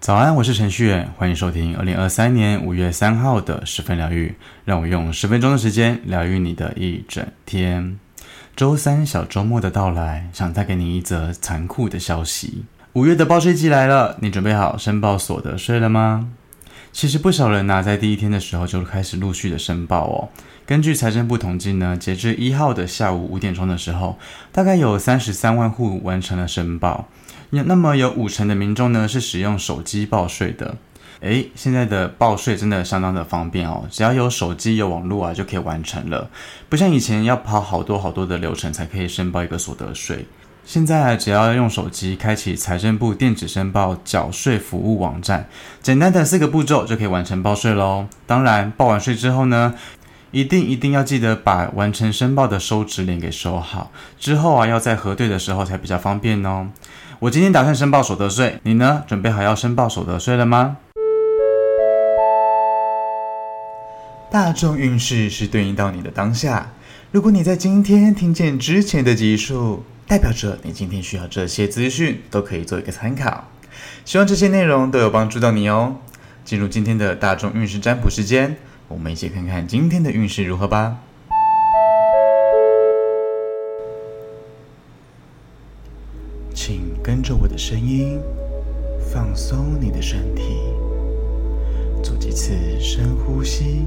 早安，我是程序员，欢迎收听二零二三年五月三号的十分疗愈。让我用十分钟的时间疗愈你的一整天。周三小周末的到来，想带给你一则残酷的消息：五月的报税季来了，你准备好申报所得税了吗？其实不少人呢、啊，在第一天的时候就开始陆续的申报哦。根据财政部统计呢，截至一号的下午五点钟的时候，大概有三十三万户完成了申报。那那么有五成的民众呢是使用手机报税的。诶，现在的报税真的相当的方便哦，只要有手机有网络啊就可以完成了，不像以前要跑好多好多的流程才可以申报一个所得税。现在，只要用手机开启财政部电子申报缴税服务网站，简单的四个步骤就可以完成报税喽。当然，报完税之后呢，一定一定要记得把完成申报的收支联给收好，之后啊要在核对的时候才比较方便哦。我今天打算申报所得税，你呢？准备好要申报所得税了吗？大众运势是对应到你的当下。如果你在今天听见之前的集数，代表着你今天需要这些资讯，都可以做一个参考。希望这些内容都有帮助到你哦。进入今天的大众运势占卜时间，我们一起看看今天的运势如何吧。请跟着我的声音，放松你的身体，做几次深呼吸，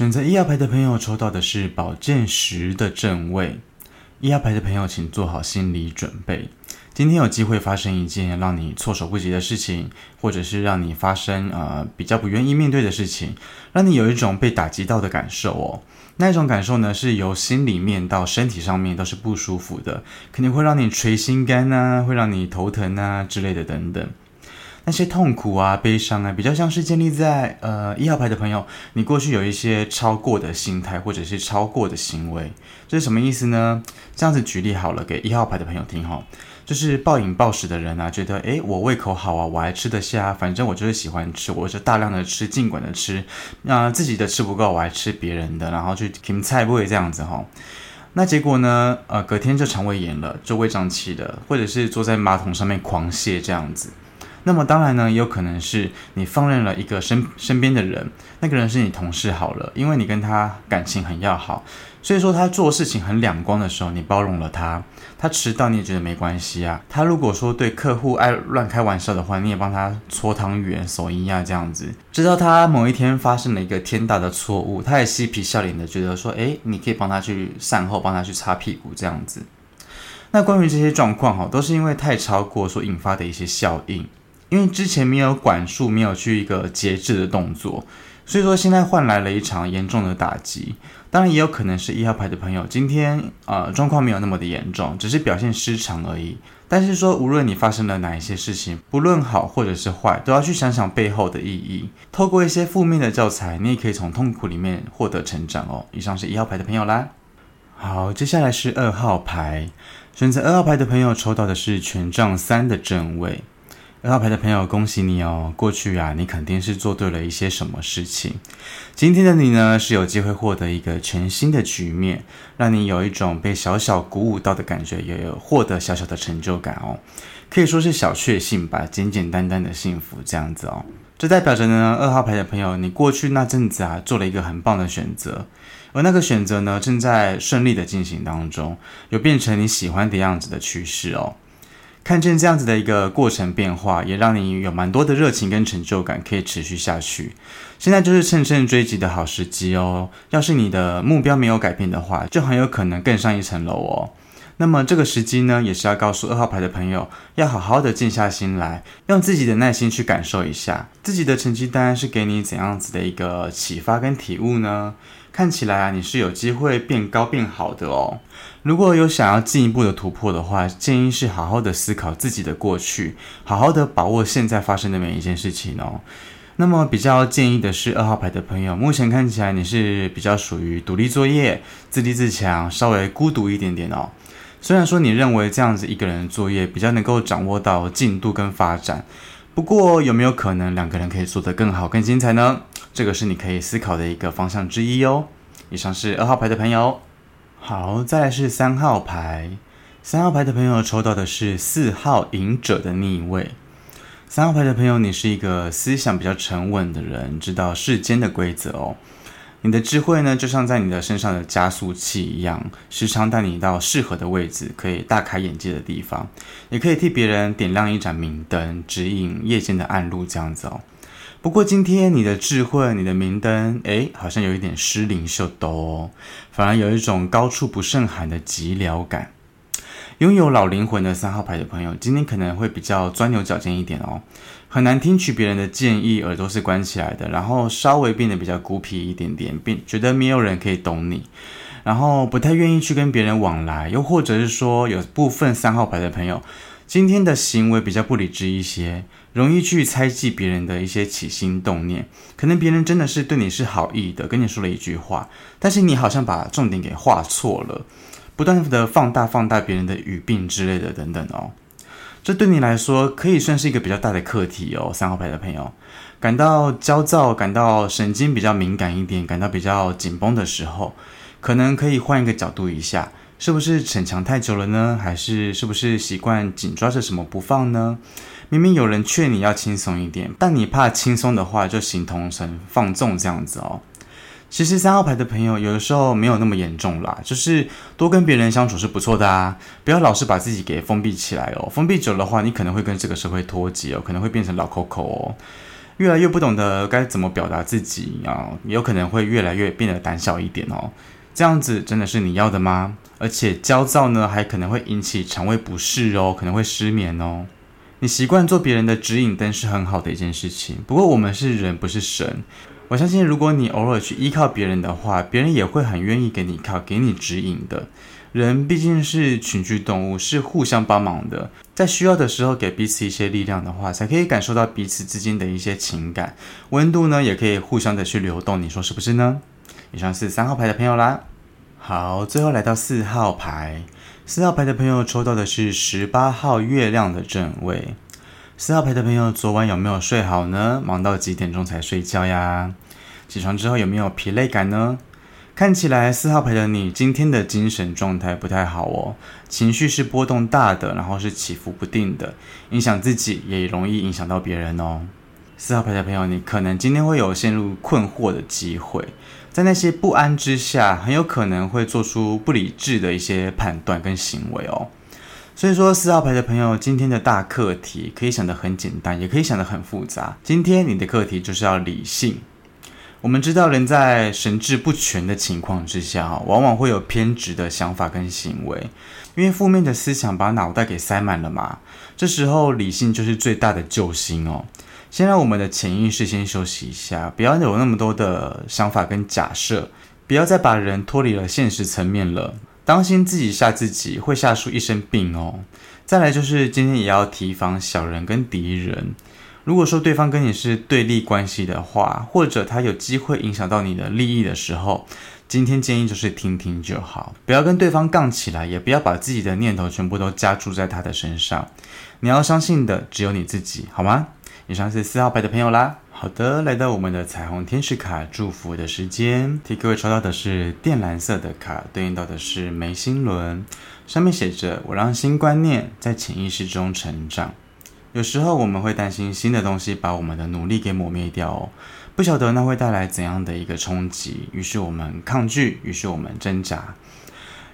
选择一号牌的朋友抽到的是宝剑十的正位。一号牌的朋友，请做好心理准备，今天有机会发生一件让你措手不及的事情，或者是让你发生呃比较不愿意面对的事情，让你有一种被打击到的感受哦。那一种感受呢，是由心里面到身体上面都是不舒服的，肯定会让你捶心肝啊，会让你头疼啊之类的等等。那些痛苦啊、悲伤啊，比较像是建立在呃一号牌的朋友，你过去有一些超过的心态，或者是超过的行为，这是什么意思呢？这样子举例好了，给一号牌的朋友听哈，就是暴饮暴食的人啊，觉得诶，我胃口好啊，我还吃得下，反正我就是喜欢吃，我是大量的吃，尽管的吃，那、自己的吃不够，我还吃别人的，然后去填菜不会这样子哈。那结果呢？呃，隔天就肠胃炎了，就胃胀气了，或者是坐在马桶上面狂泻这样子。那么当然呢，也有可能是你放任了一个身身边的人，那个人是你同事好了，因为你跟他感情很要好，所以说他做事情很两光的时候，你包容了他，他迟到你也觉得没关系啊。他如果说对客户爱乱开玩笑的话，你也帮他搓汤圆、手一样这样子。直到他某一天发生了一个天大的错误，他也嬉皮笑脸的觉得说，诶，你可以帮他去善后，帮他去擦屁股这样子。那关于这些状况哈，都是因为太超过所引发的一些效应。因为之前没有管束，没有去一个节制的动作，所以说现在换来了一场严重的打击。当然也有可能是一号牌的朋友今天呃状况没有那么的严重，只是表现失常而已。但是说无论你发生了哪一些事情，不论好或者是坏，都要去想想背后的意义。透过一些负面的教材，你也可以从痛苦里面获得成长哦。以上是一号牌的朋友啦。好，接下来是二号牌，选择二号牌的朋友抽到的是权杖三的正位。二号牌的朋友，恭喜你哦！过去啊，你肯定是做对了一些什么事情。今天的你呢，是有机会获得一个全新的局面，让你有一种被小小鼓舞到的感觉，也有获得小小的成就感哦。可以说是小确幸吧，简简单单的幸福这样子哦。这代表着呢，二号牌的朋友，你过去那阵子啊，做了一个很棒的选择，而那个选择呢，正在顺利的进行当中，有变成你喜欢的样子的趋势哦。看见这样子的一个过程变化，也让你有蛮多的热情跟成就感，可以持续下去。现在就是乘胜追击的好时机哦。要是你的目标没有改变的话，就很有可能更上一层楼哦。那么这个时机呢，也是要告诉二号牌的朋友，要好好的静下心来，用自己的耐心去感受一下，自己的成绩单是给你怎样子的一个启发跟体悟呢？看起来啊，你是有机会变高变好的哦。如果有想要进一步的突破的话，建议是好好的思考自己的过去，好好的把握现在发生的每一件事情哦。那么比较建议的是二号牌的朋友，目前看起来你是比较属于独立作业、自立自强，稍微孤独一点点哦。虽然说你认为这样子一个人作业比较能够掌握到进度跟发展，不过有没有可能两个人可以做得更好、更精彩呢？这个是你可以思考的一个方向之一哦。以上是二号牌的朋友，好，再来是三号牌。三号牌的朋友抽到的是四号隐者的逆位。三号牌的朋友，你是一个思想比较沉稳的人，知道世间的规则哦。你的智慧呢，就像在你的身上的加速器一样，时常带你到适合的位置，可以大开眼界的地方，也可以替别人点亮一盏明灯，指引夜间的暗路，这样子哦。不过今天你的智慧，你的明灯，诶，好像有一点失灵秀逗哦，反而有一种高处不胜寒的寂寥感。拥有老灵魂的三号牌的朋友，今天可能会比较钻牛角尖一点哦，很难听取别人的建议，耳朵是关起来的，然后稍微变得比较孤僻一点点，并觉得没有人可以懂你，然后不太愿意去跟别人往来，又或者是说有部分三号牌的朋友，今天的行为比较不理智一些。容易去猜忌别人的一些起心动念，可能别人真的是对你是好意的，跟你说了一句话，但是你好像把重点给画错了，不断的放大放大别人的语病之类的等等哦，这对你来说可以算是一个比较大的课题哦。三号牌的朋友感到焦躁，感到神经比较敏感一点，感到比较紧绷的时候，可能可以换一个角度一下，是不是逞强太久了呢？还是是不是习惯紧抓着什么不放呢？明明有人劝你要轻松一点，但你怕轻松的话就形同成放纵这样子哦。其实三号牌的朋友有的时候没有那么严重啦，就是多跟别人相处是不错的啊，不要老是把自己给封闭起来哦。封闭久的话，你可能会跟这个社会脱节哦，可能会变成老 Coco 哦，越来越不懂得该怎么表达自己啊，也有可能会越来越变得胆小一点哦。这样子真的是你要的吗？而且焦躁呢，还可能会引起肠胃不适哦，可能会失眠哦。你习惯做别人的指引灯是很好的一件事情，不过我们是人，不是神。我相信，如果你偶尔去依靠别人的话，别人也会很愿意给你靠，给你指引的。人毕竟是群居动物，是互相帮忙的，在需要的时候给彼此一些力量的话，才可以感受到彼此之间的一些情感温度呢，也可以互相的去流动。你说是不是呢？以上是三号牌的朋友啦。好，最后来到四号牌。四号牌的朋友抽到的是十八号月亮的正位。四号牌的朋友，昨晚有没有睡好呢？忙到几点钟才睡觉呀？起床之后有没有疲累感呢？看起来四号牌的你今天的精神状态不太好哦，情绪是波动大的，然后是起伏不定的，影响自己也容易影响到别人哦。四号牌的朋友，你可能今天会有陷入困惑的机会。在那些不安之下，很有可能会做出不理智的一些判断跟行为哦。所以说，四号牌的朋友，今天的大课题可以想得很简单，也可以想得很复杂。今天你的课题就是要理性。我们知道，人在神志不全的情况之下，往往会有偏执的想法跟行为，因为负面的思想把脑袋给塞满了嘛。这时候，理性就是最大的救星哦。先让我们的潜意识先休息一下，不要有那么多的想法跟假设，不要再把人脱离了现实层面了。当心自己吓自己，会吓出一身病哦。再来就是今天也要提防小人跟敌人。如果说对方跟你是对立关系的话，或者他有机会影响到你的利益的时候，今天建议就是听听就好，不要跟对方杠起来，也不要把自己的念头全部都加注在他的身上。你要相信的只有你自己，好吗？以上是四号牌的朋友啦。好的，来到我们的彩虹天使卡祝福的时间，替各位抽到的是靛蓝色的卡，对应到的是眉心轮，上面写着：“我让新观念在潜意识中成长。”有时候我们会担心新的东西把我们的努力给抹灭掉哦。不晓得那会带来怎样的一个冲击，于是我们抗拒，于是我们挣扎。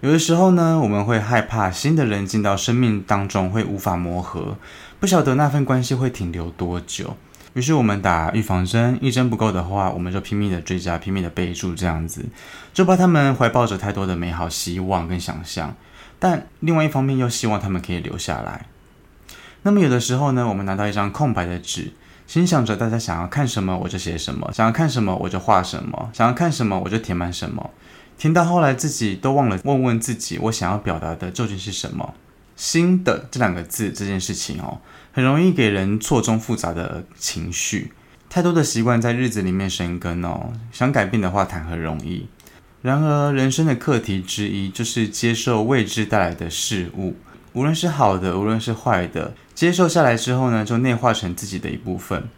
有的时候呢，我们会害怕新的人进到生命当中会无法磨合，不晓得那份关系会停留多久，于是我们打预防针，一针不够的话，我们就拼命的追加，拼命的备注，这样子，就怕他们怀抱着太多的美好希望跟想象，但另外一方面又希望他们可以留下来。那么有的时候呢，我们拿到一张空白的纸。心想着大家想要看什么我就写什么，想要看什么我就画什么，想要看什么我就填满什么。听到后来自己都忘了问问自己，我想要表达的究竟是什么？新的这两个字这件事情哦，很容易给人错综复杂的情绪。太多的习惯在日子里面生根哦，想改变的话谈何容易？然而人生的课题之一就是接受未知带来的事物。无论是好的，无论是坏的，接受下来之后呢，就内化成自己的一部分。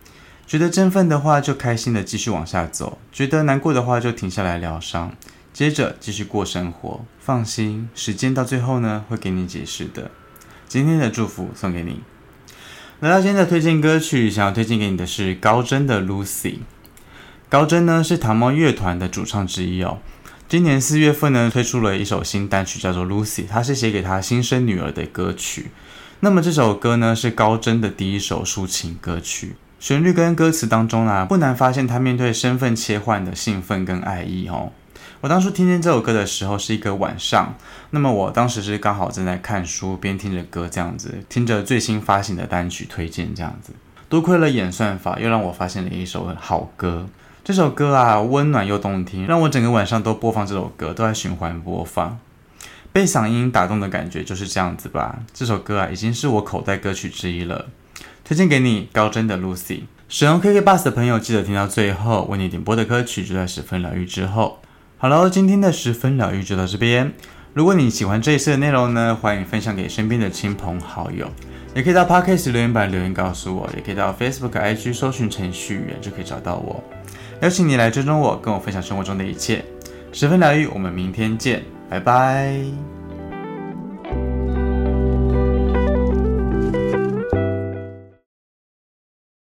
觉得振奋的话，就开心的继续往下走；觉得难过的话，就停下来疗伤，接着继续过生活。放心，时间到最后呢，会给你解释的。今天的祝福送给你。来到今天的推荐歌曲，想要推荐给你的是高真的《Lucy》。高真呢，是糖猫乐团的主唱之一哦。今年四月份呢，推出了一首新单曲，叫做《Lucy》，它是写给他新生女儿的歌曲。那么这首歌呢，是高祯的第一首抒情歌曲，旋律跟歌词当中啊，不难发现他面对身份切换的兴奋跟爱意哦。我当初听见这首歌的时候是一个晚上，那么我当时是刚好正在看书，边听着歌这样子，听着最新发行的单曲推荐这样子，多亏了演算法，又让我发现了一首好歌。这首歌啊，温暖又动听，让我整个晚上都播放这首歌，都在循环播放。被嗓音打动的感觉就是这样子吧。这首歌啊，已经是我口袋歌曲之一了，推荐给你高真的 Lucy。使用 KK Bus 的朋友记得听到最后，为你点播的歌曲就在十分疗愈之后。好了，今天的十分疗愈就到这边。如果你喜欢这一次的内容呢，欢迎分享给身边的亲朋好友，也可以到 Podcast 留言板留言告诉我，也可以到 Facebook、IG 搜寻程序员就可以找到我。邀请你来追踪我，跟我分享生活中的一切。十分疗愈，我们明天见，拜拜。